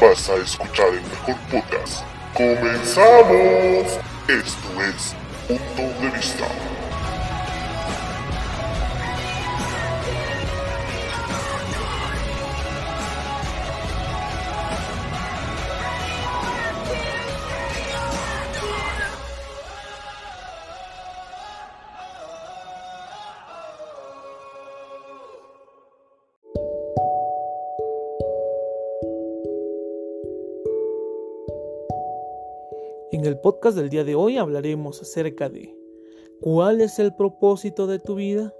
Vas a escuchar el mejor podcast. ¡Comenzamos! Esto es Punto de Vista. En el podcast del día de hoy hablaremos acerca de ¿cuál es el propósito de tu vida?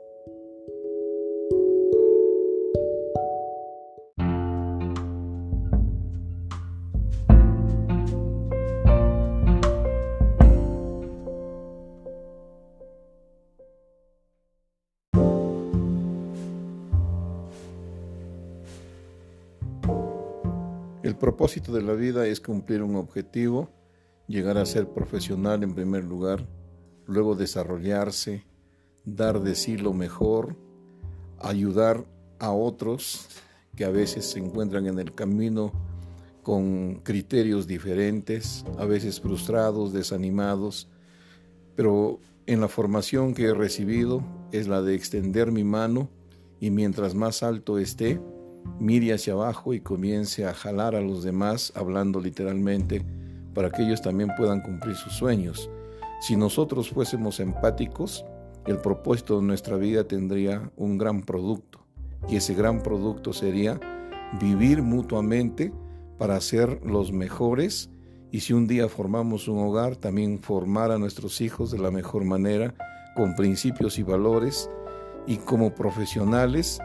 El propósito de la vida es cumplir un objetivo, llegar a ser profesional en primer lugar, luego desarrollarse, dar de sí lo mejor, ayudar a otros que a veces se encuentran en el camino con criterios diferentes, a veces frustrados, desanimados, pero en la formación que he recibido es la de extender mi mano y mientras más alto esté, mire hacia abajo y comience a jalar a los demás, hablando literalmente, para que ellos también puedan cumplir sus sueños. Si nosotros fuésemos empáticos, el propósito de nuestra vida tendría un gran producto y ese gran producto sería vivir mutuamente para ser los mejores y si un día formamos un hogar, también formar a nuestros hijos de la mejor manera, con principios y valores y como profesionales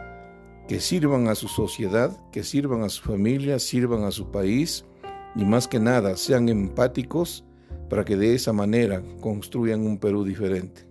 que sirvan a su sociedad, que sirvan a su familia, sirvan a su país y más que nada sean empáticos para que de esa manera construyan un Perú diferente.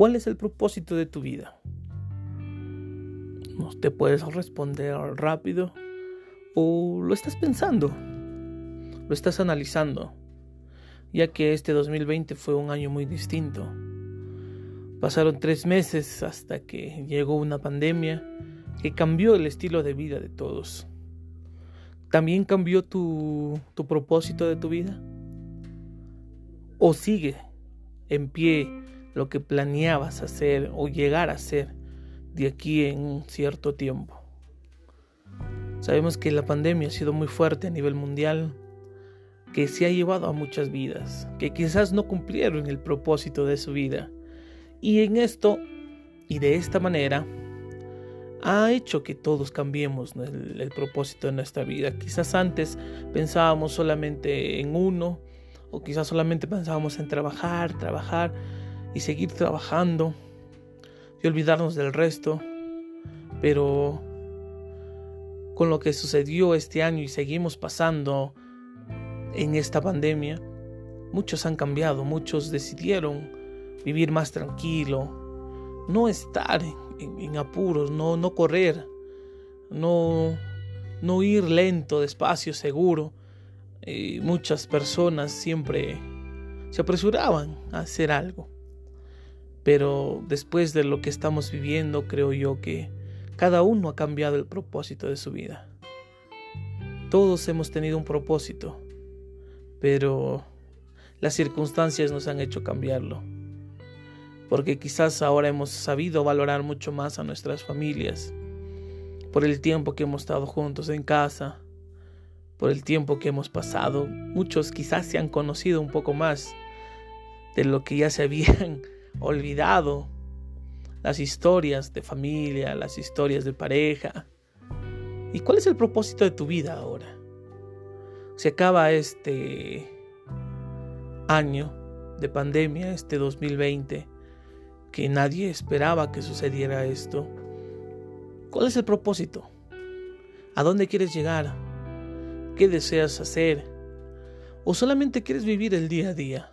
¿Cuál es el propósito de tu vida? No te puedes responder rápido o lo estás pensando, lo estás analizando, ya que este 2020 fue un año muy distinto. Pasaron tres meses hasta que llegó una pandemia que cambió el estilo de vida de todos. ¿También cambió tu, tu propósito de tu vida? ¿O sigue en pie lo que planeabas hacer o llegar a hacer de aquí en un cierto tiempo. Sabemos que la pandemia ha sido muy fuerte a nivel mundial, que se ha llevado a muchas vidas, que quizás no cumplieron el propósito de su vida. Y en esto y de esta manera ha hecho que todos cambiemos el, el, propósito de nuestra vida. Quizás antes pensábamos solamente en uno, o quizás solamente pensábamos en trabajar, trabajar, y seguir trabajando y olvidarnos del resto. Pero con lo que sucedió este año y seguimos pasando en esta pandemia, muchos han cambiado, muchos decidieron vivir más tranquilo, no estar en, apuros, no, no correr, no, no ir lento, despacio, seguro. Eh, muchas personas siempre se apresuraban a hacer algo. Pero después de lo que estamos viviendo, creo yo que cada uno ha cambiado el propósito de su vida. Todos hemos tenido un propósito, pero las circunstancias nos han hecho cambiarlo. Porque quizás ahora hemos sabido valorar mucho más a nuestras familias, por el tiempo que hemos estado juntos en casa, por el tiempo que hemos pasado. Muchos quizás se han conocido un poco más de lo que ya se habían olvidado las historias de familia, las historias de pareja. ¿Y cuál es el propósito de tu vida ahora? Se acaba este año de pandemia, este 2020, que nadie esperaba que sucediera esto. ¿Cuál es el propósito? ¿A dónde quieres llegar? ¿Qué deseas hacer? ¿O solamente quieres vivir el día a día?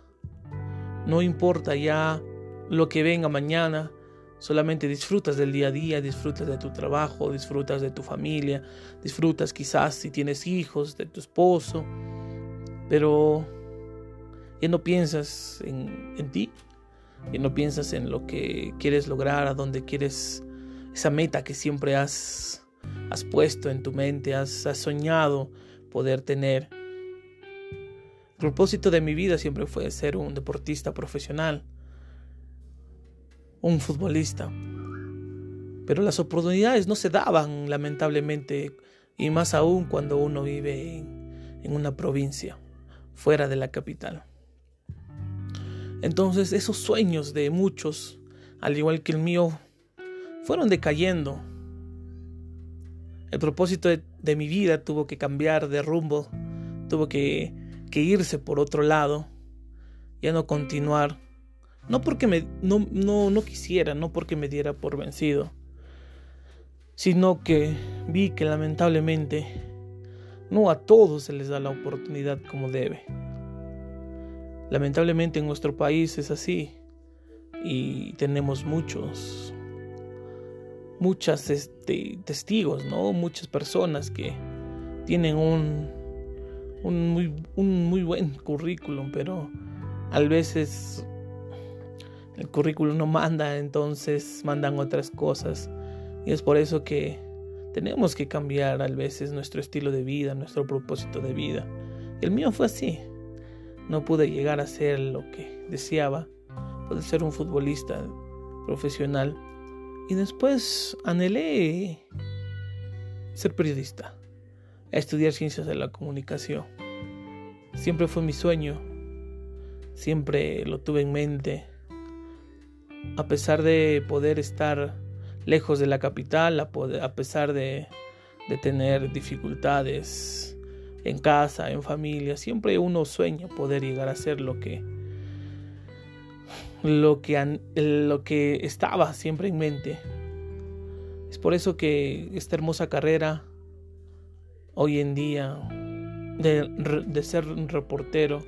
No importa ya lo que venga mañana, solamente disfrutas del día a día, disfrutas de tu trabajo, disfrutas de tu familia, disfrutas quizás si tienes hijos, de tu esposo, pero ya no piensas en, ti, ya no piensas en lo que quieres lograr, a dónde quieres, esa meta que siempre has has puesto en tu mente, has, soñado poder tener. El propósito de mi vida siempre fue ser un deportista profesional, un futbolista. Pero las oportunidades no se daban, lamentablemente, y más aún cuando uno vive en una provincia, fuera de la capital. Entonces esos sueños de muchos, al igual que el mío, fueron decayendo el propósito de, mi vida tuvo que cambiar de rumbo, tuvo que, irse por otro lado, ya no continuar. No porque me, no, no, no quisiera, no porque me diera por vencido, sino que vi que lamentablemente no a todos se les da la oportunidad como debe. Lamentablemente en nuestro país es así y tenemos muchos muchas este, testigos, ¿no? Muchas personas que tienen un, un, muy, un muy buen currículum, pero a veces el currículum no manda, entonces mandan otras cosas. Y es por eso que tenemos que cambiar a veces nuestro estilo de vida, nuestro propósito de vida. El mío fue así. No pude llegar a ser lo que deseaba, poder ser un futbolista profesional y después anhelé ser periodista, estudiar ciencias de la comunicación. Siempre fue mi sueño, siempre lo tuve en mente. A pesar de poder estar lejos de la capital, a, pesar de, tener dificultades en casa, en familia, siempre uno sueña poder llegar a ser lo que lo que, lo que estaba siempre en mente. Es por eso que esta hermosa carrera, hoy en día, de, de ser un reportero,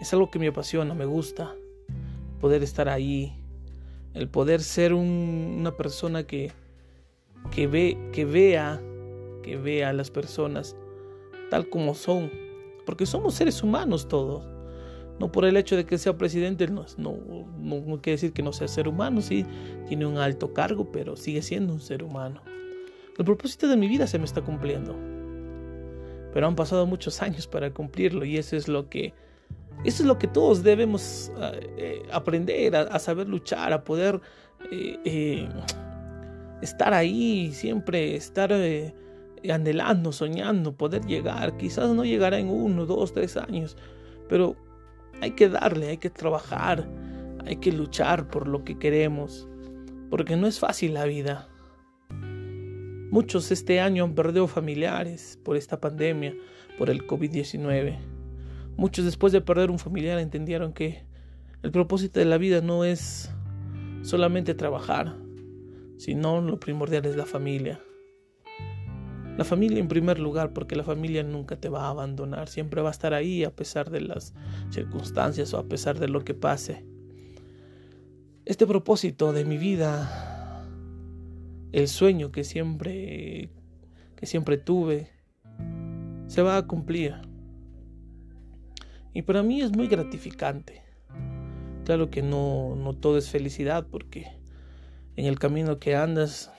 es algo que me apasiona, me gusta. Poder estar ahí, el poder ser una persona que, que, ve, que vea, que vea a las personas tal como son, porque somos seres humanos todos. No por el hecho de que sea presidente, no, no, no, quiere decir que no sea ser humano, sí, tiene un alto cargo, pero sigue siendo un ser humano. El propósito de mi vida se me está cumpliendo. Pero han pasado muchos años para cumplirlo y eso es lo que, eso es lo que todos debemos eh, eh, aprender, a, saber luchar, a poder eh, estar ahí, siempre estar anhelando, soñando, poder llegar. Quizás no llegará en uno, dos, tres años, pero hay que darle, hay que trabajar, hay que luchar por lo que queremos, porque no es fácil la vida. Muchos este año han perdido familiares por esta pandemia, por el COVID-19. Muchos después de perder un familiar entendieron que el propósito de la vida no es solamente trabajar, sino lo primordial es la familia. La familia en primer lugar, porque la familia nunca te va a abandonar, siempre va a estar ahí a pesar de las circunstancias o a pesar de lo que pase. Este propósito de mi vida, el sueño que siempre que siempre tuve, se va a cumplir. Y para mí es muy gratificante. Claro que no, no todo es felicidad porque en el camino que andas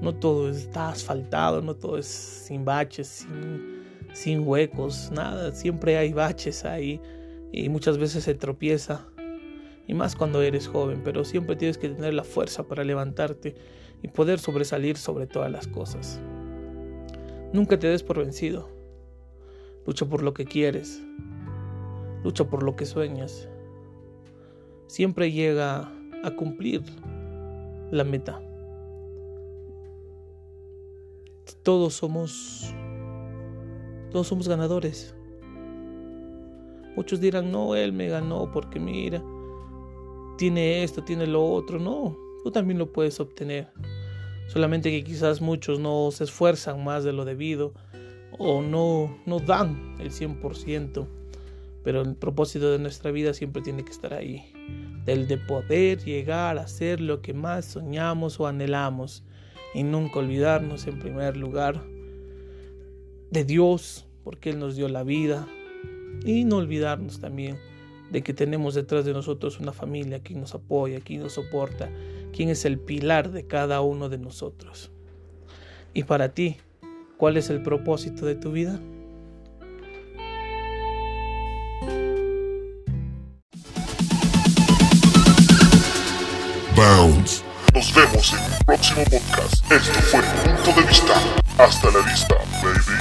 no todo está asfaltado, no todo es sin baches, sin, huecos, nada. Siempre hay baches ahí y muchas veces se tropieza. Y más cuando eres joven, pero siempre tienes que tener la fuerza para levantarte y poder sobresalir sobre todas las cosas. Nunca te des por vencido. Lucha por lo que quieres. Lucha por lo que sueñas. Siempre llega a cumplir la meta todos somos todos somos ganadores. Muchos dirán, "No, él me ganó porque mira, tiene esto, tiene lo otro." No, tú también lo puedes obtener. Solamente que quizás muchos no se esfuerzan más de lo debido o no, no dan el 100%. Pero el propósito de nuestra vida siempre tiene que estar ahí. Del de poder llegar a ser lo que más soñamos o anhelamos. Y nunca olvidarnos en primer lugar de Dios, porque Él nos dio la vida. Y no olvidarnos también de que tenemos detrás de nosotros una familia que nos apoya, que nos soporta, quien es el pilar de cada uno de nosotros. Y para ti, ¿cuál es el propósito de tu vida? Nos vemos en un próximo podcast. Esto fue Punto de Vista. Hasta la vista, baby.